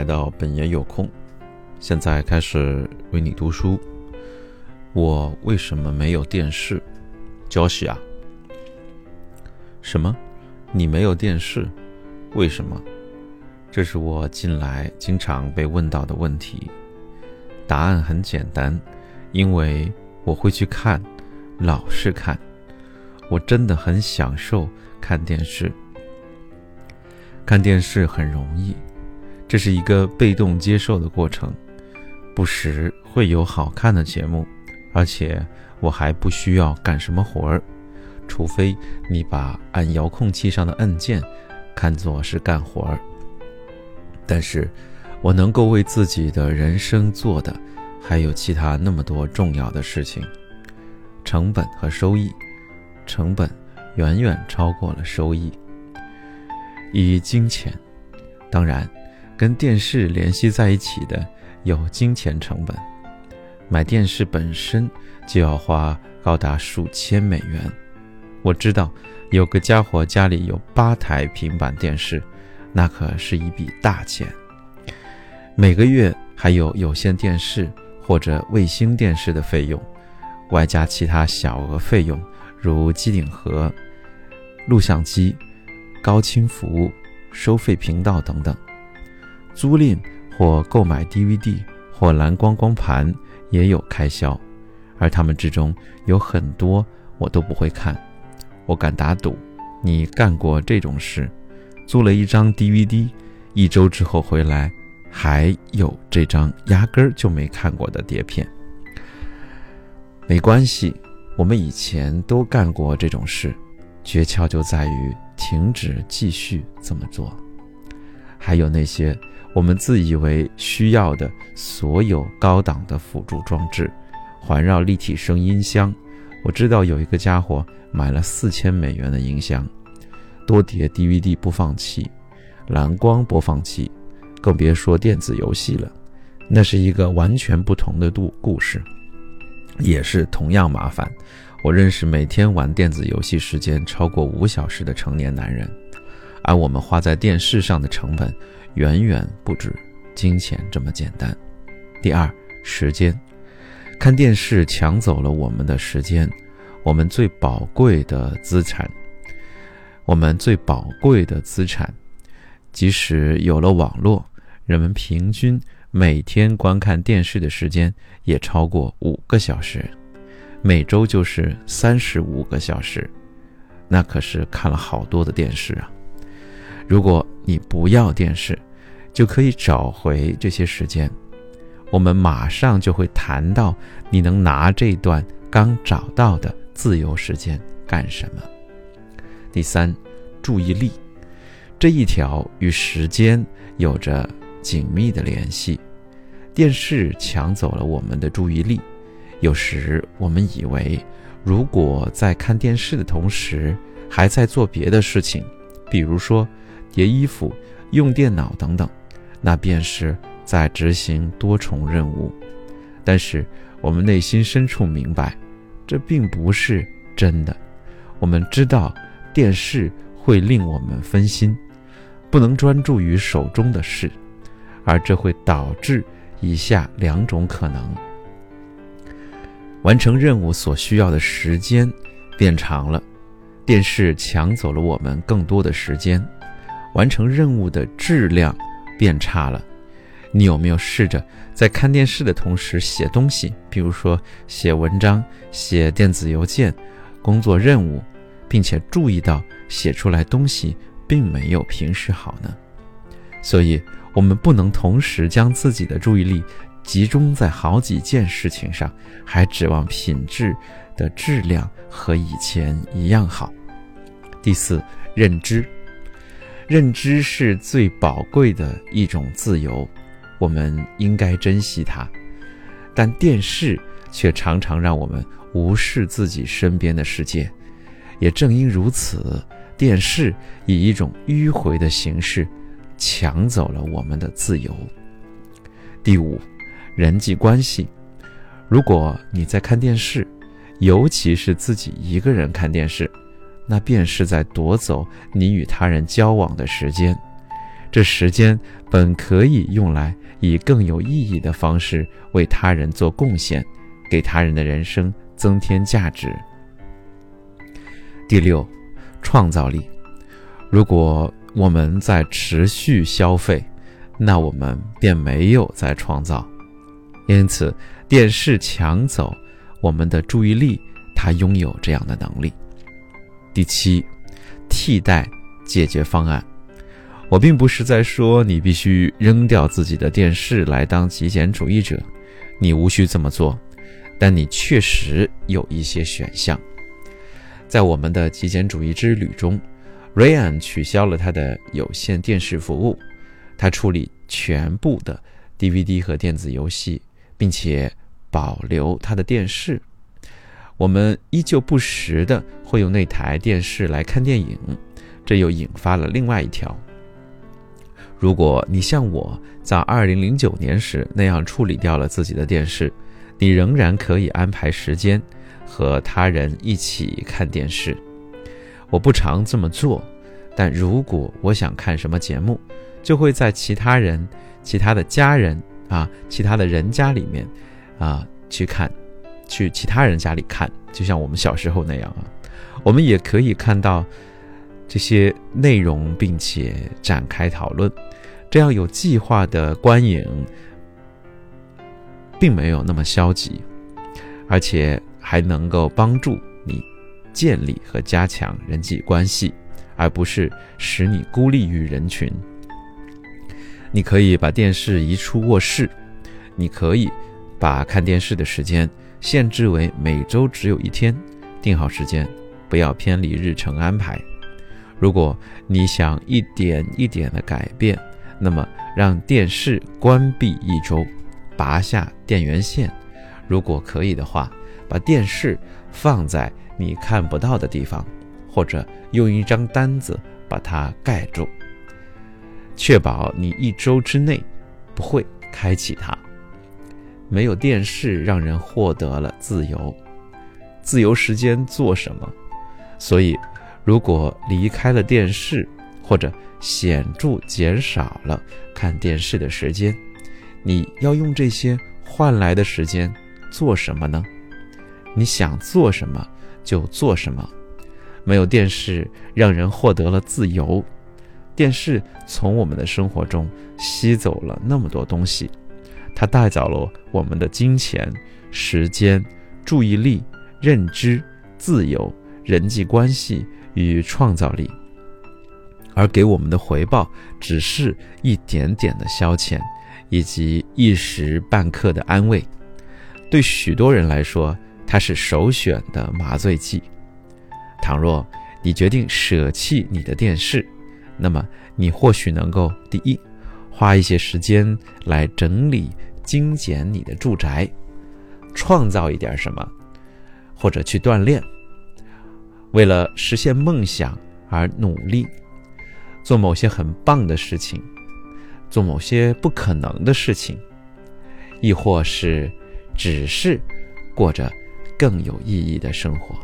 来到本爷有空，现在开始为你读书。我为什么没有电视？焦喜啊？什么？你没有电视？为什么？这是我近来经常被问到的问题。答案很简单，因为我会去看，老是看。我真的很享受看电视。看电视很容易，这是一个被动接受的过程。不时会有好看的节目，而且我还不需要干什么活儿，除非你把按遥控器上的按键看作是干活儿。但是，我能够为自己的人生做的还有其他那么多重要的事情，成本和收益，成本远远超过了收益。以金钱，当然，跟电视联系在一起的有金钱成本，买电视本身就要花高达数千美元。我知道有个家伙家里有八台平板电视。那可是一笔大钱，每个月还有有线电视或者卫星电视的费用，外加其他小额费用，如机顶盒、录像机、高清服务、收费频道等等。租赁或购买 DVD 或蓝光光盘也有开销，而他们之中有很多我都不会看。我敢打赌，你干过这种事。租了一张 DVD，一周之后回来，还有这张压根儿就没看过的碟片。没关系，我们以前都干过这种事，诀窍就在于停止继续这么做。还有那些我们自以为需要的所有高档的辅助装置，环绕立体声音箱，我知道有一个家伙买了四千美元的音箱。多碟 DVD 播放器、蓝光播放器，更别说电子游戏了。那是一个完全不同的故故事，也是同样麻烦。我认识每天玩电子游戏时间超过五小时的成年男人，而我们花在电视上的成本远远不止金钱这么简单。第二，时间，看电视抢走了我们的时间，我们最宝贵的资产。我们最宝贵的资产，即使有了网络，人们平均每天观看电视的时间也超过五个小时，每周就是三十五个小时，那可是看了好多的电视啊！如果你不要电视，就可以找回这些时间。我们马上就会谈到你能拿这段刚找到的自由时间干什么。第三，注意力这一条与时间有着紧密的联系。电视抢走了我们的注意力。有时我们以为，如果在看电视的同时还在做别的事情，比如说叠衣服、用电脑等等，那便是在执行多重任务。但是我们内心深处明白，这并不是真的。我们知道。电视会令我们分心，不能专注于手中的事，而这会导致以下两种可能：完成任务所需要的时间变长了，电视抢走了我们更多的时间；完成任务的质量变差了。你有没有试着在看电视的同时写东西，比如说写文章、写电子邮件、工作任务？并且注意到写出来东西并没有平时好呢，所以我们不能同时将自己的注意力集中在好几件事情上，还指望品质的质量和以前一样好。第四，认知，认知是最宝贵的一种自由，我们应该珍惜它，但电视却常常让我们无视自己身边的世界。也正因如此，电视以一种迂回的形式抢走了我们的自由。第五，人际关系。如果你在看电视，尤其是自己一个人看电视，那便是在夺走你与他人交往的时间。这时间本可以用来以更有意义的方式为他人做贡献，给他人的人生增添价值。第六，创造力。如果我们在持续消费，那我们便没有在创造。因此，电视抢走我们的注意力，它拥有这样的能力。第七，替代解决方案。我并不是在说你必须扔掉自己的电视来当极简主义者，你无需这么做，但你确实有一些选项。在我们的极简主义之旅中，Ryan 取消了他的有线电视服务，他处理全部的 DVD 和电子游戏，并且保留他的电视。我们依旧不时的会用那台电视来看电影，这又引发了另外一条：如果你像我在2009年时那样处理掉了自己的电视，你仍然可以安排时间。和他人一起看电视，我不常这么做，但如果我想看什么节目，就会在其他人、其他的家人啊、其他的人家里面啊去看，去其他人家里看，就像我们小时候那样啊，我们也可以看到这些内容，并且展开讨论，这样有计划的观影，并没有那么消极，而且。还能够帮助你建立和加强人际关系，而不是使你孤立于人群。你可以把电视移出卧室，你可以把看电视的时间限制为每周只有一天，定好时间，不要偏离日程安排。如果你想一点一点的改变，那么让电视关闭一周，拔下电源线，如果可以的话。把电视放在你看不到的地方，或者用一张单子把它盖住，确保你一周之内不会开启它。没有电视让人获得了自由，自由时间做什么？所以，如果离开了电视，或者显著减少了看电视的时间，你要用这些换来的时间做什么呢？你想做什么就做什么，没有电视让人获得了自由。电视从我们的生活中吸走了那么多东西，它带走了我们的金钱、时间、注意力、认知、自由、人际关系与创造力，而给我们的回报只是一点点的消遣，以及一时半刻的安慰。对许多人来说，它是首选的麻醉剂。倘若你决定舍弃你的电视，那么你或许能够：第一，花一些时间来整理、精简你的住宅，创造一点什么，或者去锻炼，为了实现梦想而努力，做某些很棒的事情，做某些不可能的事情，亦或是只是过着。更有意义的生活。